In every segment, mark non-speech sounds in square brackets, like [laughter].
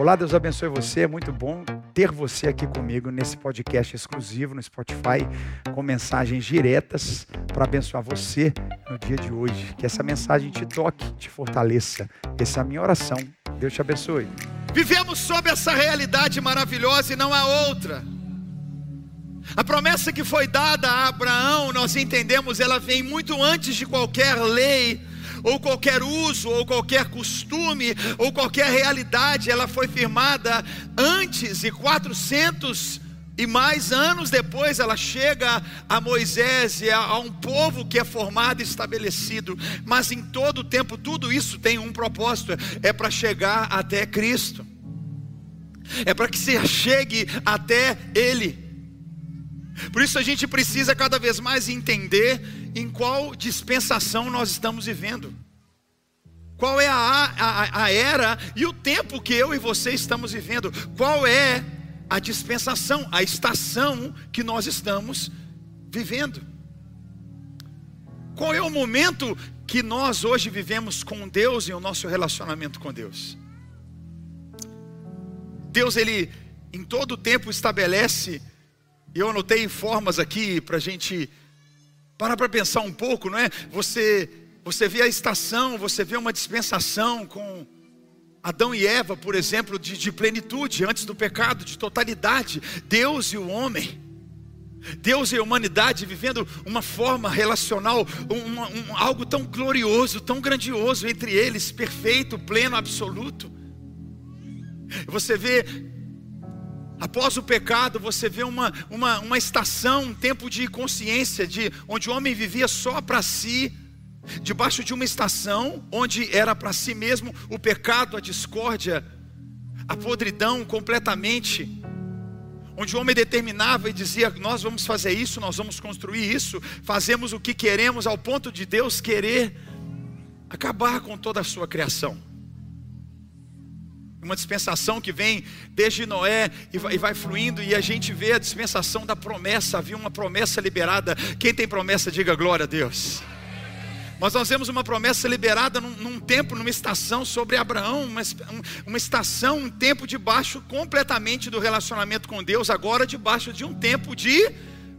Olá, Deus abençoe você. É muito bom ter você aqui comigo nesse podcast exclusivo no Spotify, com mensagens diretas para abençoar você no dia de hoje. Que essa mensagem te toque, te fortaleça. Essa é a minha oração. Deus te abençoe. Vivemos sob essa realidade maravilhosa e não há outra. A promessa que foi dada a Abraão, nós entendemos, ela vem muito antes de qualquer lei, ou qualquer uso, ou qualquer costume, ou qualquer realidade, ela foi firmada antes e 400 e mais anos depois ela chega a Moisés e a, a um povo que é formado e estabelecido, mas em todo o tempo tudo isso tem um propósito, é para chegar até Cristo. É para que se chegue até ele. Por isso a gente precisa cada vez mais entender em qual dispensação nós estamos vivendo. Qual é a, a, a era e o tempo que eu e você estamos vivendo? Qual é a dispensação, a estação que nós estamos vivendo? Qual é o momento que nós hoje vivemos com Deus e o nosso relacionamento com Deus? Deus, Ele em todo o tempo estabelece eu anotei formas aqui para a gente parar para pensar um pouco, não é? Você, você vê a estação, você vê uma dispensação com Adão e Eva, por exemplo, de, de plenitude, antes do pecado, de totalidade. Deus e o homem. Deus e a humanidade vivendo uma forma relacional, um, algo tão glorioso, tão grandioso entre eles, perfeito, pleno, absoluto. Você vê Após o pecado, você vê uma, uma, uma estação, um tempo de consciência, de onde o homem vivia só para si, debaixo de uma estação onde era para si mesmo o pecado, a discórdia, a podridão completamente, onde o homem determinava e dizia: Nós vamos fazer isso, nós vamos construir isso, fazemos o que queremos, ao ponto de Deus querer acabar com toda a sua criação. Uma dispensação que vem desde Noé e vai, e vai, fluindo, e a gente vê a dispensação da promessa. Havia uma promessa liberada. Quem tem promessa, diga glória a Deus. Mas nós vemos uma promessa liberada num, num tempo, numa estação sobre Abraão, uma, uma estação, um tempo debaixo completamente do relacionamento com Deus, agora debaixo de um tempo de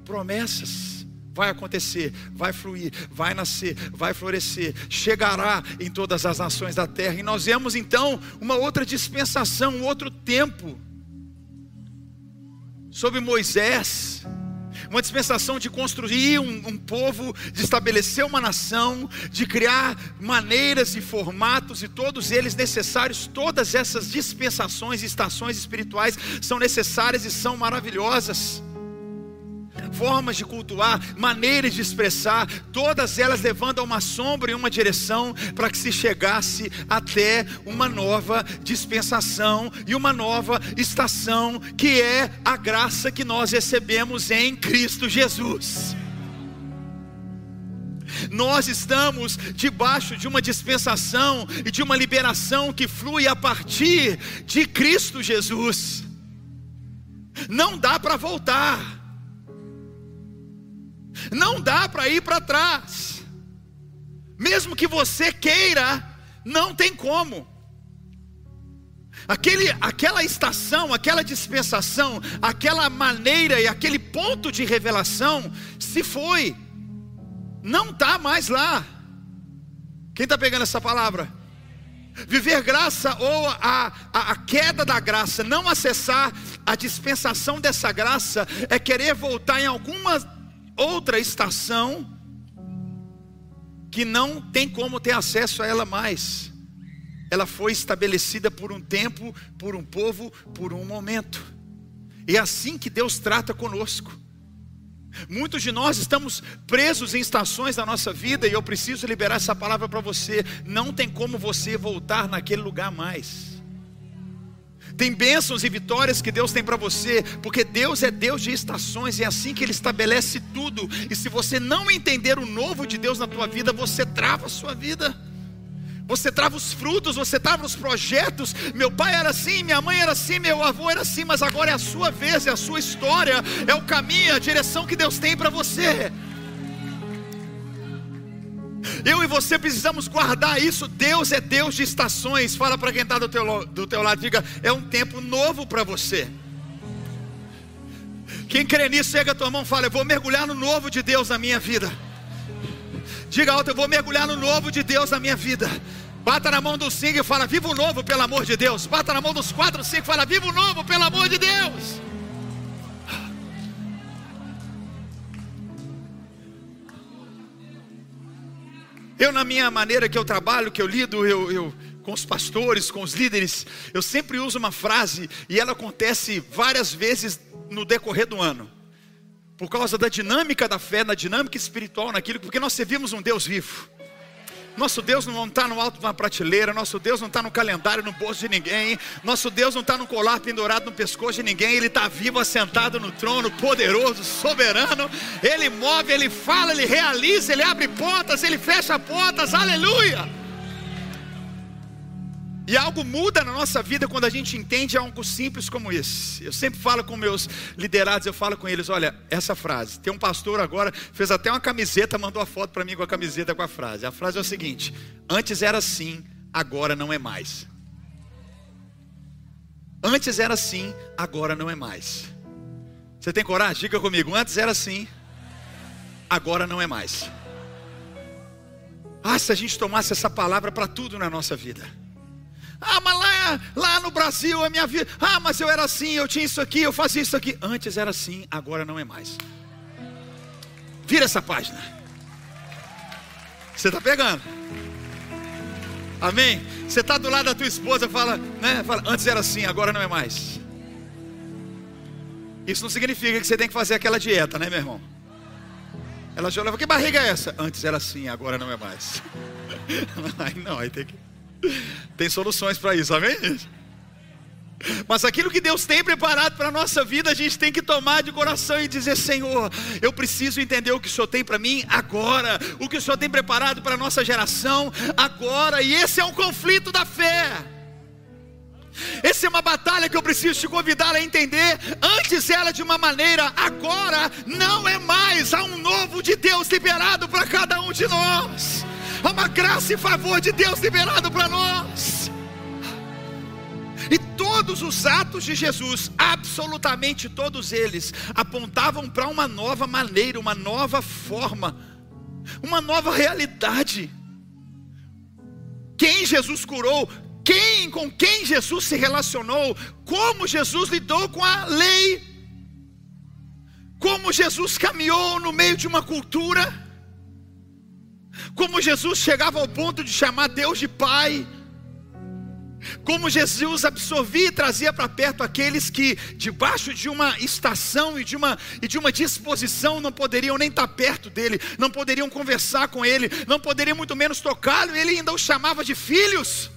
promessas vai acontecer, vai fluir, vai nascer, vai florescer, chegará em todas as nações da terra. E nós vemos então uma outra dispensação, um outro tempo sobre Moisés. Uma dispensação de construir um, um, povo, de estabelecer uma nação, de criar maneiras e formatos, e todos eles necessários, todas essas dispensações e estações espirituais são necessárias e são maravilhosas formas de cultuar, maneiras de expressar, todas elas levando a uma sombra e uma direção para que se chegasse até uma nova dispensação e uma nova estação, que é a graça que nós recebemos em Cristo Jesus. Nós estamos debaixo de uma dispensação e de uma liberação que flui a partir de Cristo Jesus. Não dá para voltar. Não dá para ir para trás. Mesmo que você queira, não tem como. Aquele, aquela estação, aquela dispensação, aquela maneira e aquele ponto de revelação se foi, não está mais lá. Quem está pegando essa palavra? Viver graça ou a, a, a, queda da graça, não acessar a dispensação dessa graça, é querer voltar em alguma outra estação que não tem como ter acesso a ela mais. Ela foi estabelecida por um tempo, por um povo, por um momento. E é assim que Deus trata conosco. Muitos de nós estamos presos em estações da nossa vida e eu preciso liberar essa palavra para você. Não tem como você voltar naquele lugar mais. Tem bênçãos e vitórias que Deus tem para você, porque Deus é Deus de estações e é assim que Ele estabelece tudo. E se você não entender o novo de Deus na tua vida, você trava a sua vida. Você trava os frutos, você trava os projetos. Meu pai era assim, minha mãe era assim, meu avô era assim, mas agora é a sua vez, é a sua história, é o caminho, a direção que Deus tem para você. Eu e você precisamos guardar isso. Deus é Deus de estações. Fala para quem está do teu, do teu lado, diga: é um tempo novo para você. Quem crê nisso, chega a tua mão e fala: Eu vou mergulhar no novo de Deus na minha vida. Diga alto: Eu vou mergulhar no novo de Deus na minha vida. Bata na mão do cinco e fala: Viva o novo, pelo amor de Deus. Bata na mão dos quatro, cinco e fala: Viva o novo, pelo amor de Deus. Eu, na minha maneira que eu trabalho, que eu lido, eu, eu, com os pastores, com os líderes, eu sempre uso uma frase e ela acontece várias vezes no decorrer do ano. Por causa da dinâmica da fé, na dinâmica espiritual, naquilo, porque nós servimos um Deus vivo. Nosso Deus não está no alto de uma prateleira, nosso Deus não está no calendário, no bolso de ninguém, nosso Deus não está no colar pendurado no pescoço de ninguém, Ele está vivo, assentado no trono, poderoso, soberano, Ele move, Ele fala, Ele realiza, Ele abre portas, Ele fecha portas, aleluia! E algo muda na nossa vida quando a gente entende algo simples como esse. Eu sempre falo com meus liderados, eu falo com eles: olha, essa frase. Tem um pastor agora, fez até uma camiseta, mandou a foto para mim com a camiseta com a frase. A frase é o seguinte: Antes era assim, agora não é mais. Antes era assim, agora não é mais. Você tem coragem? Diga comigo: Antes era assim, agora não é mais. Ah, se a gente tomasse essa palavra para tudo na nossa vida. Ah, mas lá, lá no Brasil a minha vida. Ah, mas eu era assim, eu tinha isso aqui, eu fazia isso aqui. Antes era assim, agora não é mais. Vira essa página. Você está pegando? Amém? Você está do lado da tua esposa, fala, né? Fala, antes era assim, agora não é mais. Isso não significa que você tem que fazer aquela dieta, né, meu irmão? Ela já olhava, que barriga é essa? Antes era assim, agora não é mais. [laughs] Aí não, aí tem que. Tem soluções para isso, amém? Mas aquilo que Deus tem preparado para a nossa vida, a gente tem que tomar de coração e dizer: Senhor, eu preciso entender o que o Senhor tem para mim agora, o que o Senhor tem preparado para a nossa geração agora, e esse é um conflito da fé. Essa é uma batalha que eu preciso te convidar a entender. Antes era de uma maneira, agora não é mais. Há um novo de Deus liberado para cada um de nós. Há uma graça e favor de Deus liberado para nós. E todos os atos de Jesus, absolutamente todos eles, apontavam para uma nova maneira, uma nova forma, uma nova realidade. Quem Jesus curou, quem com quem Jesus se relacionou, como Jesus lidou com a lei, como Jesus caminhou no meio de uma cultura como Jesus chegava ao ponto de chamar Deus de Pai, como Jesus absorvia e trazia para perto aqueles que, debaixo de uma estação e de uma, e de uma disposição, não poderiam nem estar perto dele, não poderiam conversar com ele, não poderiam muito menos tocá-lo, ele ainda os chamava de filhos.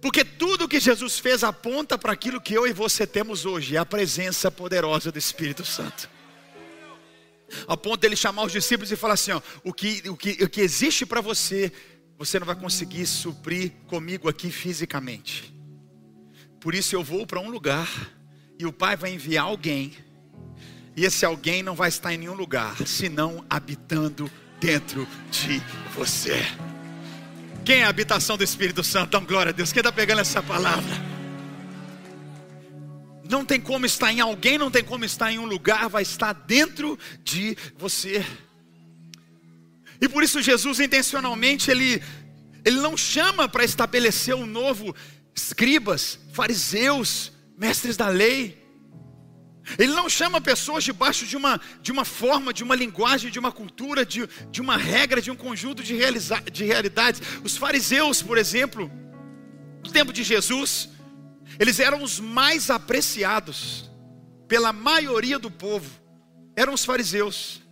Porque tudo que Jesus fez aponta para aquilo que eu e você temos hoje, a presença poderosa do Espírito Santo. A ponto dele chamar os discípulos e falar assim: ó, o, que, o, que, o que existe para você, você não vai conseguir suprir comigo aqui fisicamente. Por isso eu vou para um lugar e o Pai vai enviar alguém, e esse alguém não vai estar em nenhum lugar, senão habitando dentro de você. Quem é a habitação do Espírito Santo? Então, glória a Deus. Quem está pegando essa palavra? Não tem como estar em alguém, não tem como estar em um lugar, vai estar dentro de você. E por isso Jesus intencionalmente ele ele não chama para estabelecer um novo escribas, fariseus, mestres da lei. Ele não chama pessoas debaixo de uma, de uma forma, de uma linguagem, de uma cultura, de, de uma regra, de um conjunto de, realiza, de realidades. Os fariseus, por exemplo, no tempo de Jesus, eles eram os mais apreciados pela maioria do povo, eram os fariseus.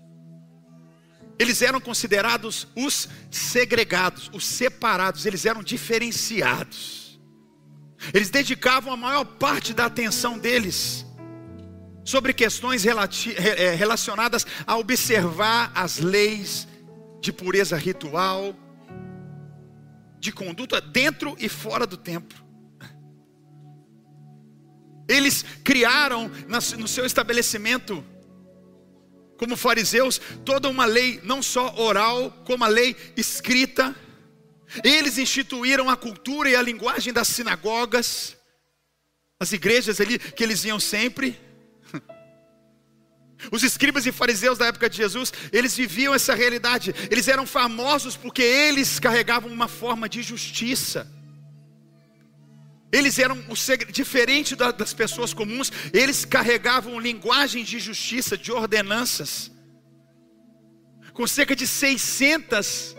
Eles eram considerados os segregados, os separados, eles eram diferenciados. Eles dedicavam a maior parte da atenção deles sobre questões eh, relacionadas a observar as leis de pureza ritual, de conduta dentro e fora do templo. Eles criaram no seu estabelecimento como fariseus, toda uma lei, não só oral, como a lei escrita. Eles instituíram a cultura e a linguagem das sinagogas, as igrejas ali que eles iam sempre. [laughs] Os escribas e fariseus da época de Jesus, eles viviam essa realidade. Eles eram famosos porque eles carregavam uma forma de justiça. Eles eram diferente das pessoas comuns, eles carregavam linguagem de justiça, de ordenanças. Com cerca de 600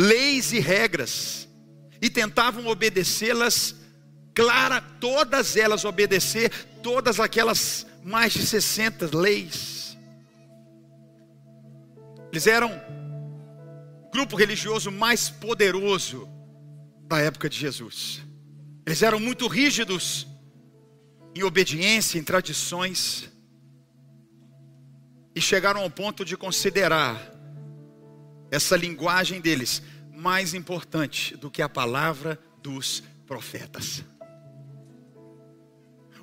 leis e regras e tentavam obedecê-las clara, todas elas obedecer todas aquelas mais de 60 leis. Eles eram o grupo religioso mais poderoso da época de Jesus. Eles eram muito rígidos em obediência, em tradições, e chegaram ao ponto de considerar essa linguagem deles mais importante do que a palavra dos profetas.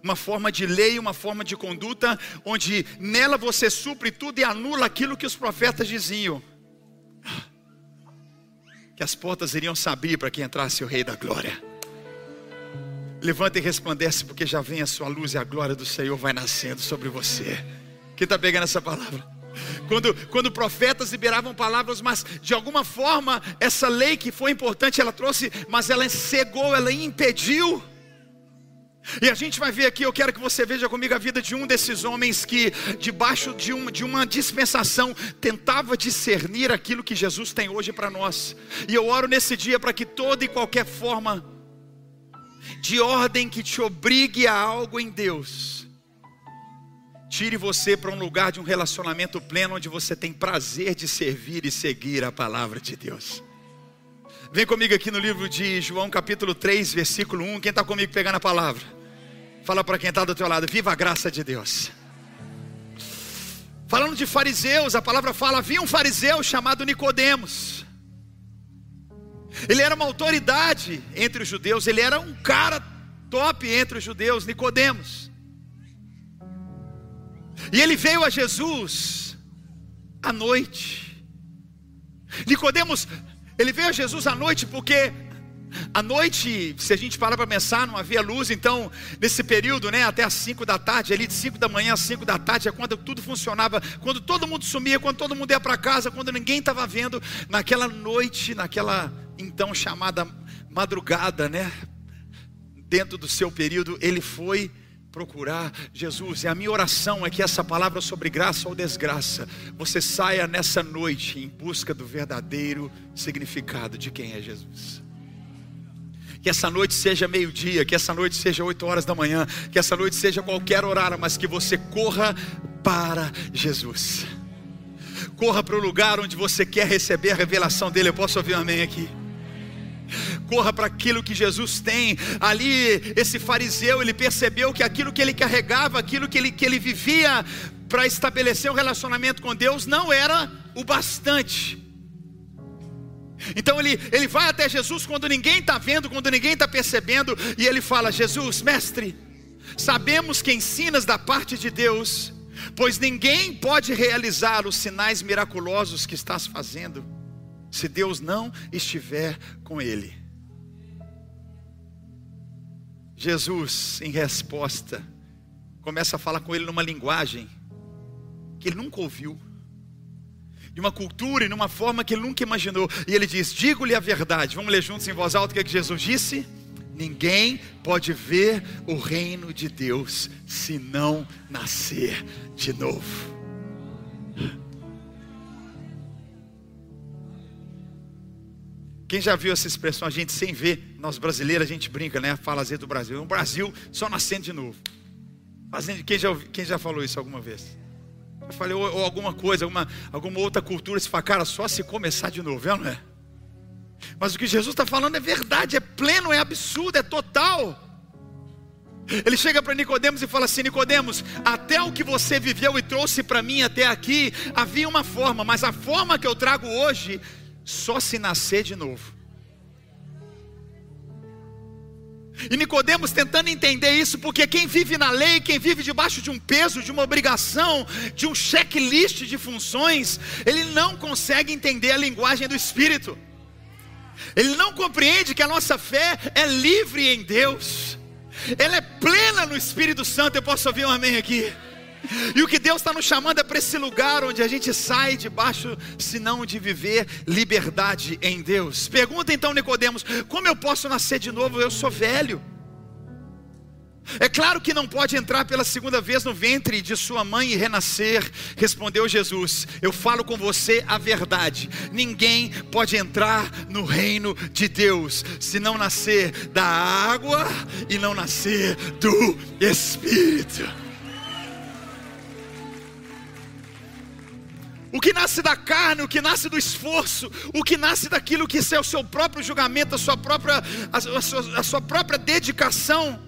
Uma forma de lei, uma forma de conduta, onde nela você supre tudo e anula aquilo que os profetas diziam. Que as portas iriam se abrir para que entrasse o Rei da Glória. Levanta e resplandece, porque já vem a sua luz e a glória do Senhor vai nascendo sobre você. Quem está pegando essa palavra? Quando, quando profetas liberavam palavras, mas de alguma forma essa lei que foi importante, ela trouxe, mas ela cegou, ela impediu. E a gente vai ver aqui, eu quero que você veja comigo a vida de um desses homens que, debaixo de, um, de uma dispensação, tentava discernir aquilo que Jesus tem hoje para nós. E eu oro nesse dia para que toda e qualquer forma de ordem que te obrigue a algo em Deus, tire você para um lugar de um relacionamento pleno onde você tem prazer de servir e seguir a palavra de Deus. Vem comigo aqui no livro de João, capítulo 3, versículo 1. Quem está comigo pegando a palavra? Fala para quem está do teu lado: Viva a graça de Deus. Falando de fariseus, a palavra fala: havia um fariseu chamado Nicodemos. Ele era uma autoridade entre os judeus, ele era um cara top entre os judeus, Nicodemos. E ele veio a Jesus à noite. Nicodemos, ele veio a Jesus à noite porque à noite, se a gente parar para pensar, não havia luz, então, nesse período, né, até as 5 da tarde, ali de 5 da manhã às 5 da tarde, é quando tudo funcionava, quando todo mundo sumia, quando todo mundo ia para casa, quando ninguém estava vendo, naquela noite, naquela então chamada madrugada, né? Dentro do seu período, ele foi procurar Jesus. E a minha oração é que essa palavra sobre graça ou desgraça, você saia nessa noite em busca do verdadeiro significado de quem é Jesus. Que essa noite seja meio-dia, que essa noite seja oito horas da manhã, que essa noite seja qualquer horário, mas que você corra para Jesus. Corra para o lugar onde você quer receber a revelação dele. Eu posso ouvir um amém aqui? Corra para aquilo que Jesus tem. Ali, esse fariseu, ele percebeu que aquilo que ele carregava, aquilo que ele, que ele vivia para estabelecer um relacionamento com Deus, não era o bastante. Então ele, ele vai até Jesus quando ninguém está vendo, quando ninguém está percebendo, e ele fala: Jesus, mestre, sabemos que ensinas da parte de Deus, pois ninguém pode realizar os sinais miraculosos que estás fazendo se Deus não estiver com ele. Jesus, em resposta, começa a falar com ele numa linguagem que ele nunca ouviu, de uma cultura e numa forma que ele nunca imaginou. E ele diz: Digo-lhe a verdade. Vamos ler juntos em voz alta o que, é que Jesus disse? Ninguém pode ver o reino de Deus se não nascer de novo. Quem já viu essa expressão, a gente sem ver, nós brasileiros, a gente brinca, né? Fala do Brasil. O Brasil só nascendo de novo. Quem, já, quem já falou isso alguma vez? Eu falei, ou, ou, alguma coisa, alguma, alguma outra cultura, se fala, cara, só se começar de novo, é não é? Mas o que Jesus está falando é verdade, é pleno, é absurdo, é total. Ele chega para Nicodemos e fala assim: Nicodemos, até o que você viveu e trouxe para mim até aqui, havia uma forma, mas a forma que eu trago hoje só se nascer de novo. E Nicodemos tentando entender isso, porque quem vive na lei, quem vive debaixo de um peso, de uma obrigação, de um checklist de funções, ele não consegue entender a linguagem do Espírito. Ele não compreende que a nossa fé é livre em Deus. Ela é plena no Espírito Santo. Eu posso ouvir um amém aqui? E o que Deus está nos chamando é para esse lugar onde a gente sai debaixo, senão de viver liberdade em Deus. Pergunta então, Nicodemos, como eu posso nascer de novo? Eu sou velho. É claro que não pode entrar pela segunda vez no ventre de sua mãe e renascer, respondeu Jesus. Eu falo com você a verdade. Ninguém pode entrar no reino de Deus se não nascer da água e não nascer do Espírito. Que nasce da carne, o que nasce do esforço, o que nasce daquilo que é o seu próprio julgamento, a sua própria, a, sua, a sua própria dedicação,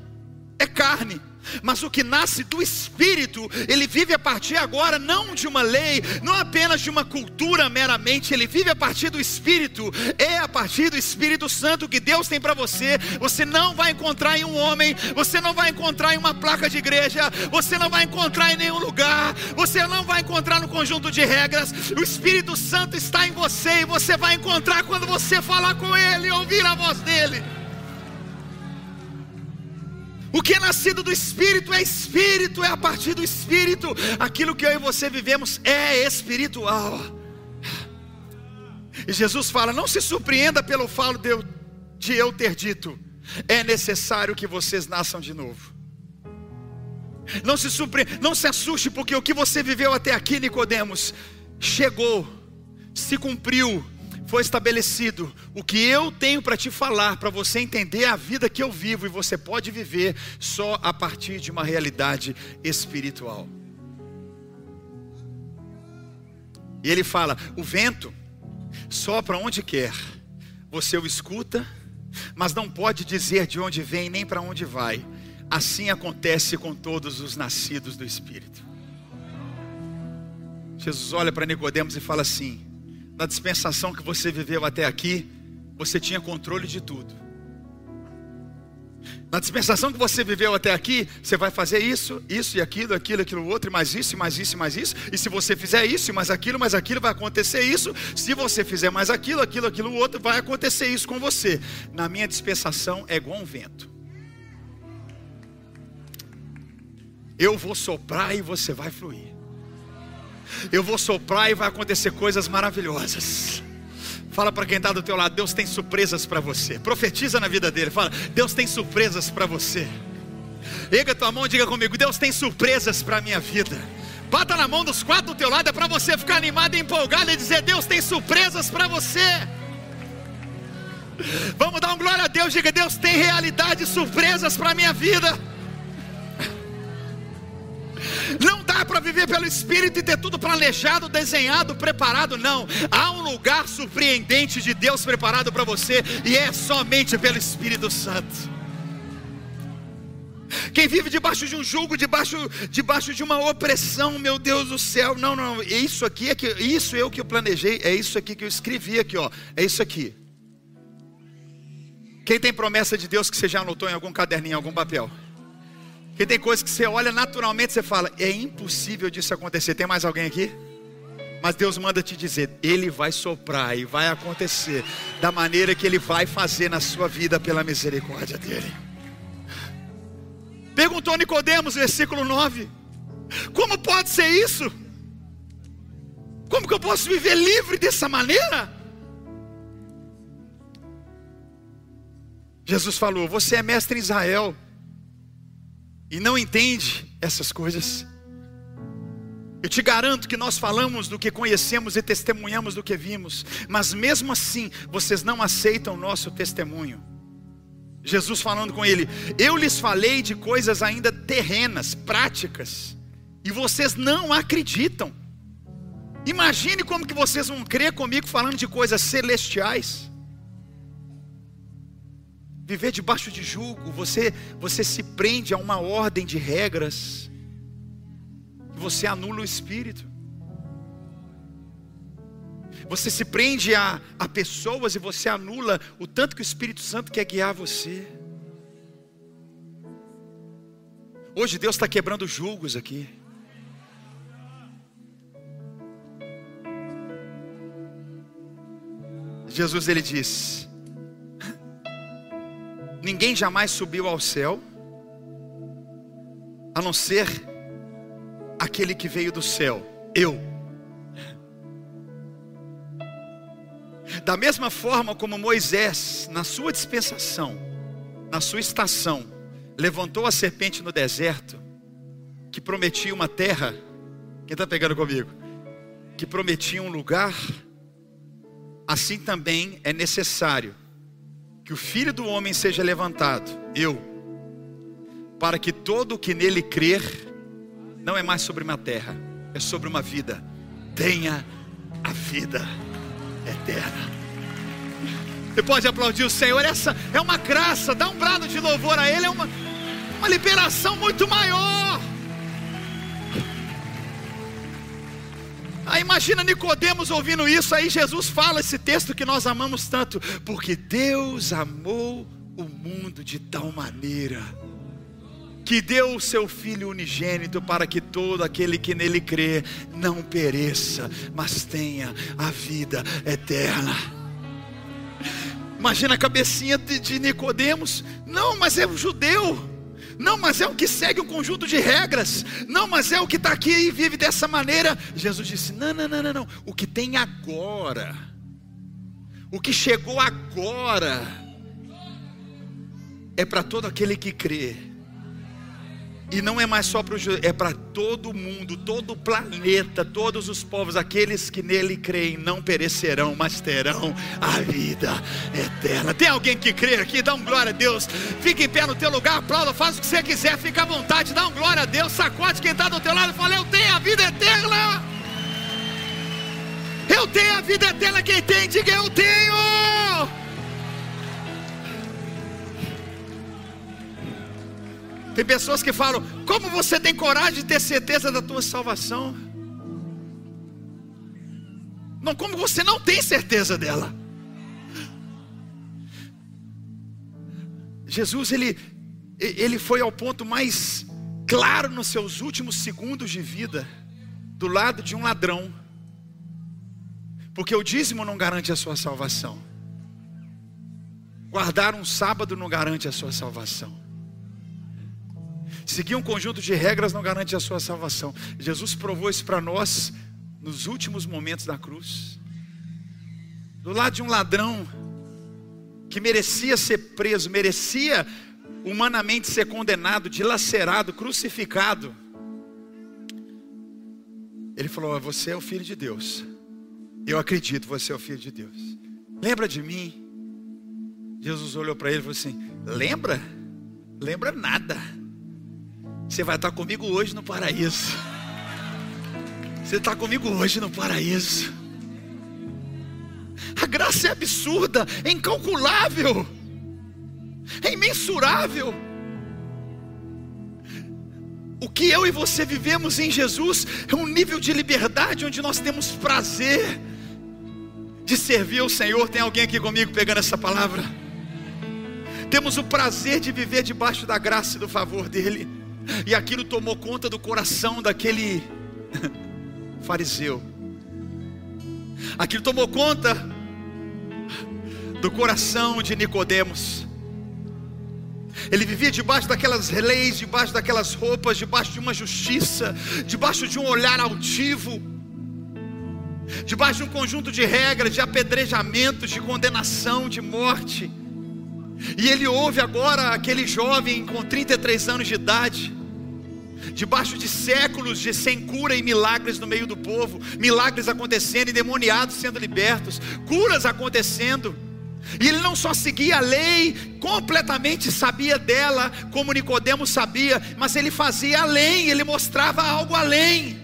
é carne. Mas o que nasce do Espírito, ele vive a partir agora não de uma lei, não apenas de uma cultura meramente, ele vive a partir do Espírito, é a partir do Espírito Santo que Deus tem para você. Você não vai encontrar em um homem, você não vai encontrar em uma placa de igreja, você não vai encontrar em nenhum lugar, você não vai encontrar no conjunto de regras. O Espírito Santo está em você e você vai encontrar quando você falar com Ele ouvir a voz dele. O que é nascido do Espírito é Espírito, é a partir do Espírito. Aquilo que eu e você vivemos é espiritual. E Jesus fala: não se surpreenda pelo falo de eu, de eu ter dito, é necessário que vocês nasçam de novo. Não se surpreenda, não se assuste, porque o que você viveu até aqui, Nicodemos, chegou, se cumpriu, foi estabelecido. O que eu tenho para te falar, para você entender a vida que eu vivo e você pode viver só a partir de uma realidade espiritual. E ele fala: o vento sopra onde quer, você o escuta, mas não pode dizer de onde vem nem para onde vai. Assim acontece com todos os nascidos do Espírito. Jesus olha para Nicodemos e fala assim: na dispensação que você viveu até aqui, você tinha controle de tudo. Na dispensação que você viveu até aqui, você vai fazer isso, isso e aquilo, aquilo, aquilo outro, e mais isso, e mais isso, e mais isso. E se você fizer isso, e mais aquilo, mais aquilo, vai acontecer isso. Se você fizer mais aquilo, aquilo, aquilo outro, vai acontecer isso com você. Na minha dispensação é igual um vento. Eu vou soprar e você vai fluir. Eu vou soprar e vai acontecer coisas maravilhosas. Fala para quem está do teu lado, Deus tem surpresas para você. Profetiza na vida dele. Fala, Deus tem surpresas para você. Erga tua mão e diga comigo, Deus tem surpresas para a minha vida. Bata na mão dos quatro do teu lado, é para você ficar animado e empolgado e dizer, Deus tem surpresas para você. Vamos dar um glória a Deus, diga, Deus tem realidades, surpresas para a minha vida. Não dá para viver pelo Espírito e ter tudo planejado, desenhado, preparado, não. Há um lugar surpreendente de Deus preparado para você e é somente pelo Espírito Santo. Quem vive debaixo de um jugo, debaixo, debaixo de uma opressão, meu Deus do céu, não, não, é isso aqui é que isso eu que eu planejei, é isso aqui que eu escrevi aqui, ó, é isso aqui. Quem tem promessa de Deus que você já anotou em algum caderninho, em algum papel? Porque tem coisas que você olha naturalmente, você fala, é impossível disso acontecer. Tem mais alguém aqui? Mas Deus manda te dizer, Ele vai soprar e vai acontecer da maneira que Ele vai fazer na sua vida pela misericórdia dEle. Perguntou Nicodemos, versículo 9: Como pode ser isso? Como que eu posso viver livre dessa maneira? Jesus falou: Você é mestre em Israel e não entende essas coisas, eu te garanto que nós falamos do que conhecemos e testemunhamos do que vimos, mas mesmo assim vocês não aceitam o nosso testemunho. Jesus falando com ele: Eu lhes falei de coisas ainda terrenas, práticas, e vocês não acreditam. Imagine como que vocês vão crer comigo falando de coisas celestiais. Viver debaixo de julgo, você, você se prende a uma ordem de regras, você anula o espírito. Você se prende a, a pessoas e você anula o tanto que o Espírito Santo quer guiar você. Hoje Deus está quebrando julgos aqui. Jesus ele diz: Ninguém jamais subiu ao céu, a não ser aquele que veio do céu, eu. Da mesma forma como Moisés, na sua dispensação, na sua estação, levantou a serpente no deserto, que prometia uma terra, quem está pegando comigo? Que prometia um lugar, assim também é necessário que o Filho do Homem seja levantado, eu, para que todo o que nele crer, não é mais sobre uma terra, é sobre uma vida, tenha a vida eterna. Você pode aplaudir o Senhor, essa é uma graça, dá um brado de louvor a Ele, é uma, uma liberação muito maior. Aí imagina Nicodemos ouvindo isso, aí Jesus fala esse texto que nós amamos tanto, porque Deus amou o mundo de tal maneira que deu o seu filho unigênito para que todo aquele que nele crê não pereça, mas tenha a vida eterna. Imagina a cabecinha de Nicodemos, não, mas é um judeu. Não, mas é o que segue um conjunto de regras. Não, mas é o que está aqui e vive dessa maneira. Jesus disse: não, não, não, não, não. O que tem agora, o que chegou agora, é para todo aquele que crê. E não é mais só para o é para todo mundo, todo o planeta, todos os povos, aqueles que nele creem não perecerão, mas terão a vida eterna. Tem alguém que crê aqui? Dá um glória a Deus. Fica em pé no teu lugar, aplauda, faz o que você quiser, fica à vontade, dá um glória a Deus, sacode quem está do teu lado e fala: Eu tenho a vida eterna. Eu tenho a vida eterna. Quem tem, diga eu tenho. Tem pessoas que falam: Como você tem coragem de ter certeza da tua salvação? Não, como você não tem certeza dela. Jesus, ele, ele foi ao ponto mais claro nos seus últimos segundos de vida, do lado de um ladrão, porque o dízimo não garante a sua salvação, guardar um sábado não garante a sua salvação. Seguir um conjunto de regras não garante a sua salvação. Jesus provou isso para nós nos últimos momentos da cruz. Do lado de um ladrão que merecia ser preso, merecia humanamente ser condenado, dilacerado, crucificado. Ele falou: Você é o filho de Deus. Eu acredito, você é o filho de Deus. Lembra de mim? Jesus olhou para ele e falou assim: Lembra? Lembra nada. Você vai estar comigo hoje no paraíso. Você está comigo hoje no paraíso. A graça é absurda, é incalculável, é imensurável. O que eu e você vivemos em Jesus é um nível de liberdade onde nós temos prazer de servir ao Senhor. Tem alguém aqui comigo pegando essa palavra? Temos o prazer de viver debaixo da graça e do favor dEle. E aquilo tomou conta do coração daquele [laughs] fariseu. Aquilo tomou conta do coração de Nicodemos. Ele vivia debaixo daquelas leis, debaixo daquelas roupas, debaixo de uma justiça, debaixo de um olhar altivo, debaixo de um conjunto de regras, de apedrejamento, de condenação, de morte. E ele ouve agora aquele jovem com 33 anos de idade, debaixo de séculos de sem cura e milagres no meio do povo, milagres acontecendo, endemoniados sendo libertos, curas acontecendo. E ele não só seguia a lei, completamente sabia dela, como Nicodemos sabia, mas ele fazia além, ele mostrava algo além.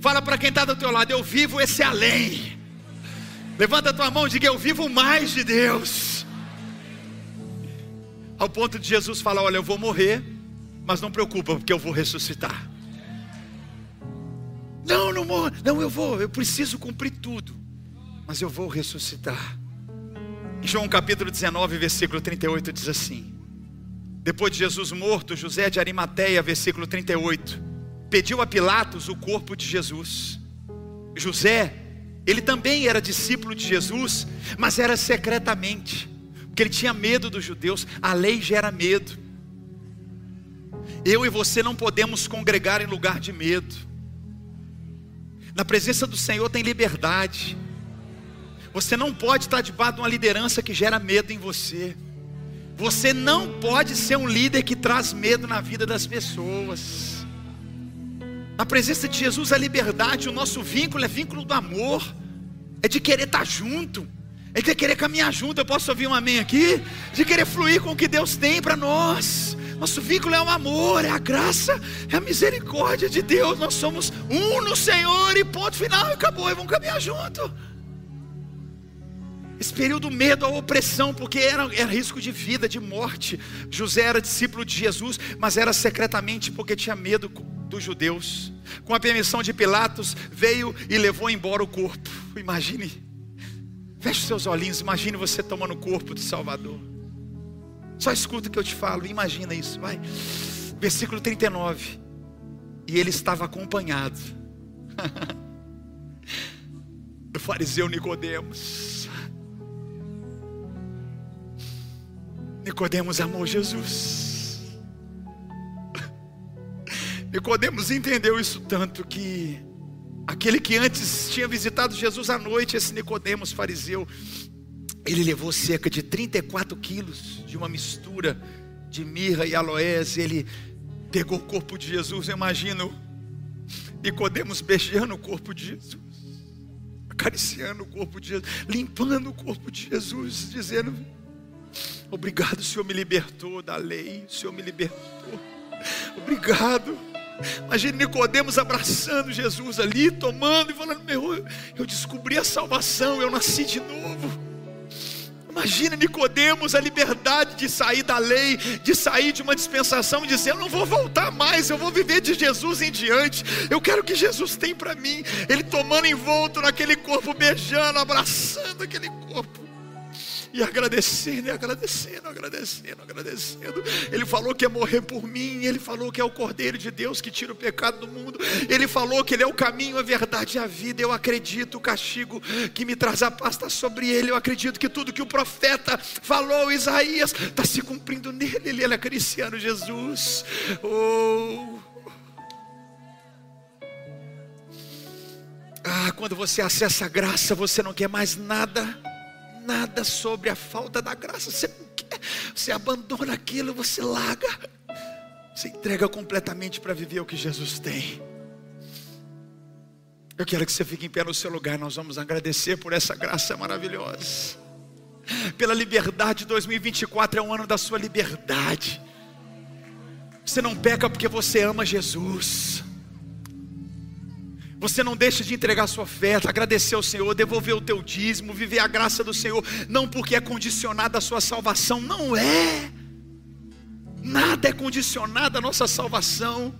Fala para quem está do teu lado, eu vivo esse além. Levanta a tua mão e diga, eu vivo mais de Deus. Ao ponto de Jesus falar: Olha, eu vou morrer, mas não preocupa, porque eu vou ressuscitar. Não, não morro. Não, eu vou, eu preciso cumprir tudo. Mas eu vou ressuscitar. Em João capítulo 19, versículo 38 diz assim: Depois de Jesus morto, José de Arimateia, versículo 38, pediu a Pilatos o corpo de Jesus. José, ele também era discípulo de Jesus, mas era secretamente, porque ele tinha medo dos judeus, a lei gera medo. Eu e você não podemos congregar em lugar de medo. Na presença do Senhor tem liberdade. Você não pode estar debaixo de uma liderança que gera medo em você. Você não pode ser um líder que traz medo na vida das pessoas. Na presença de Jesus, a liberdade, o nosso vínculo é vínculo do amor, é de querer estar junto, é de querer caminhar junto. Eu posso ouvir um amém aqui? De querer fluir com o que Deus tem para nós. Nosso vínculo é o amor, é a graça, é a misericórdia de Deus. Nós somos um no Senhor e ponto final, acabou, e vamos caminhar junto. Esse período medo, a opressão, porque era, era risco de vida, de morte. José era discípulo de Jesus, mas era secretamente porque tinha medo dos judeus. Com a permissão de Pilatos, veio e levou embora o corpo. Imagine, feche seus olhinhos, imagine você tomando o corpo do Salvador. Só escuta o que eu te falo, imagina isso, vai. Versículo 39. E ele estava acompanhado [laughs] do fariseu Nicodemos Nicodemos amou Jesus. [laughs] Nicodemos entendeu isso tanto que aquele que antes tinha visitado Jesus à noite, esse Nicodemos fariseu, ele levou cerca de 34 quilos de uma mistura de mirra e aloés. Ele pegou o corpo de Jesus. Eu imagino Nicodemos beijando o corpo de Jesus, acariciando o corpo de Jesus, limpando o corpo de Jesus, dizendo: Obrigado, o Senhor me libertou da lei, o Senhor me libertou. Obrigado. Imagine Nicodemos abraçando Jesus ali, tomando e falando: Meu, eu descobri a salvação, eu nasci de novo. Imagina Nicodemos a liberdade de sair da lei, de sair de uma dispensação e dizer: Eu não vou voltar mais, eu vou viver de Jesus em diante. Eu quero o que Jesus tem para mim. Ele tomando envolto naquele corpo, beijando, abraçando aquele corpo. E agradecendo, e agradecendo, agradecendo, agradecendo. Ele falou que ia morrer por mim. Ele falou que é o Cordeiro de Deus que tira o pecado do mundo. Ele falou que Ele é o caminho, a verdade e a vida. Eu acredito, o castigo que me traz a paz está sobre Ele. Eu acredito que tudo que o profeta falou, Isaías, está se cumprindo nele. Ele é acariciando Jesus. Oh. Ah, quando você acessa a graça, você não quer mais nada nada sobre a falta da graça. Você não quer, você abandona aquilo, você larga, você entrega completamente para viver o que Jesus tem. Eu quero que você fique em pé no seu lugar. Nós vamos agradecer por essa graça maravilhosa. Pela liberdade, 2024 é o ano da sua liberdade. Você não peca porque você ama Jesus. Você não deixa de entregar sua oferta, agradecer ao Senhor, devolver o teu dízimo, viver a graça do Senhor, não porque é condicionada a sua salvação, não é. Nada é condicionado à nossa salvação,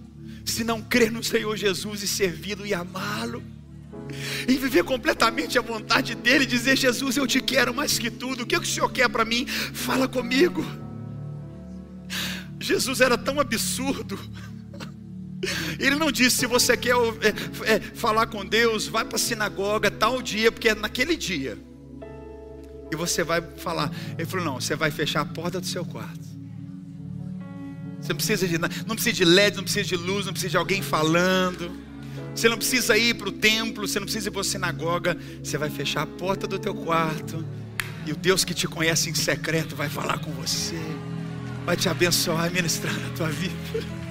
se não crer no Senhor Jesus e servi-lo e amá-lo. E viver completamente a vontade dele, dizer: Jesus, eu te quero mais que tudo, o que, é que o Senhor quer para mim? Fala comigo. Jesus era tão absurdo ele não disse: se você quer é, é, falar com Deus, vai para a sinagoga tal dia, porque é naquele dia. E você vai falar. Ele falou: não, você vai fechar a porta do seu quarto. Você não precisa de não precisa de LED, não precisa de luz, não precisa de alguém falando. Você não precisa ir para o templo, você não precisa ir para a sinagoga. Você vai fechar a porta do teu quarto. E o Deus que te conhece em secreto vai falar com você. Vai te abençoar e ministrar na tua vida.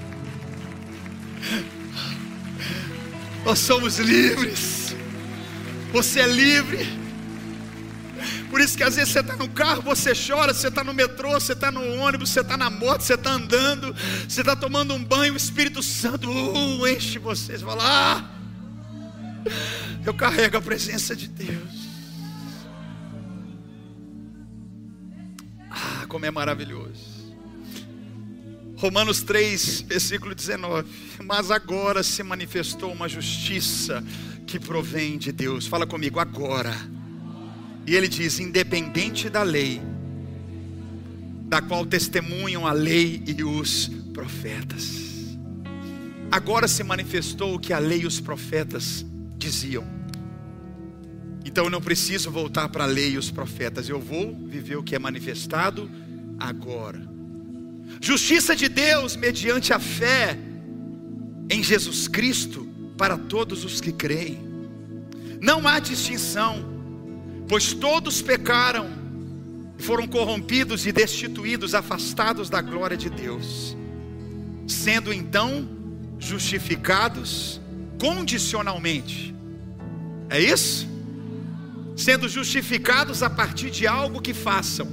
Nós somos livres. Você é livre. Por isso que às vezes você está no carro, você chora, você está no metrô, você está no ônibus, você está na moto, você está andando, você está tomando um banho, o Espírito Santo uh, enche você. Você fala, ah, eu carrego a presença de Deus. Ah, como é maravilhoso. Romanos 3, versículo 19. Mas agora se manifestou uma justiça que provém de Deus. Fala comigo, agora. E ele diz: independente da lei, da qual testemunham a lei e os profetas. Agora se manifestou o que a lei e os profetas diziam. Então eu não preciso voltar para a lei e os profetas, eu vou viver o que é manifestado agora. Justiça de Deus mediante a fé em Jesus Cristo para todos os que creem. Não há distinção, pois todos pecaram e foram corrompidos e destituídos, afastados da glória de Deus, sendo então justificados condicionalmente. É isso? Sendo justificados a partir de algo que façam.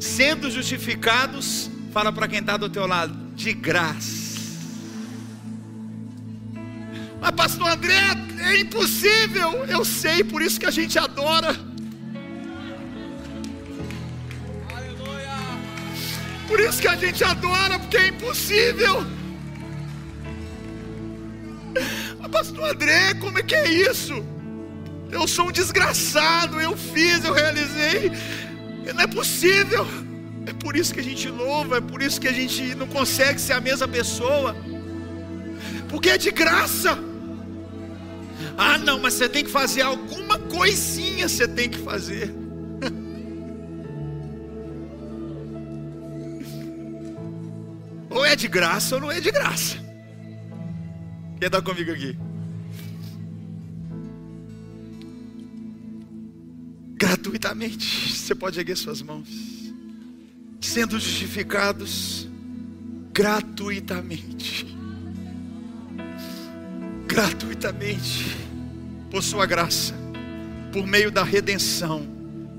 Sendo justificados, fala para quem está do teu lado, de graça. Mas pastor André, é impossível. Eu sei, por isso que a gente adora. Por isso que a gente adora, porque é impossível. Mas pastor André, como é que é isso? Eu sou um desgraçado, eu fiz, eu realizei. Não é possível. É por isso que a gente louva, é por isso que a gente não consegue ser a mesma pessoa. Porque é de graça. Ah, não, mas você tem que fazer alguma coisinha, você tem que fazer. [laughs] ou é de graça ou não é de graça. Quem está comigo aqui? Gratuitamente, você pode erguer suas mãos, sendo justificados gratuitamente gratuitamente por Sua graça, por meio da redenção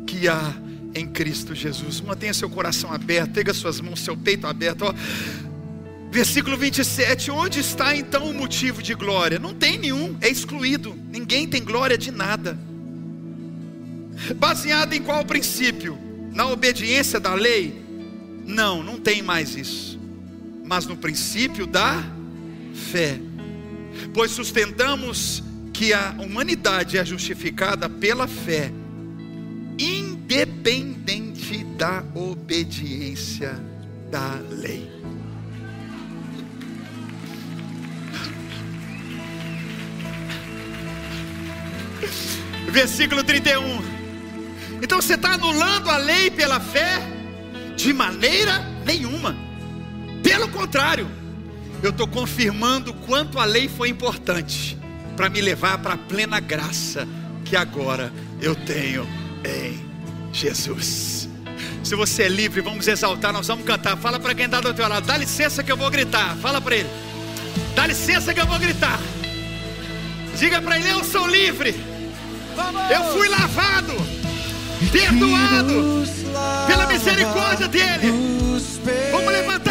que há em Cristo Jesus. Mantenha seu coração aberto, tenha suas mãos, seu peito aberto. Ó. Versículo 27, onde está então o motivo de glória? Não tem nenhum, é excluído. Ninguém tem glória de nada. Baseado em qual princípio? Na obediência da lei? Não, não tem mais isso. Mas no princípio da fé pois sustentamos que a humanidade é justificada pela fé, independente da obediência da lei. Versículo 31. Então você está anulando a lei pela fé? De maneira nenhuma. Pelo contrário, eu estou confirmando quanto a lei foi importante para me levar para a plena graça que agora eu tenho em Jesus. Se você é livre, vamos exaltar, nós vamos cantar. Fala para quem está do teu lado, dá licença que eu vou gritar. Fala para ele, dá licença que eu vou gritar. Diga para ele: Eu sou livre. Eu fui lavado, perdoado pela misericórdia dele. Vamos levantar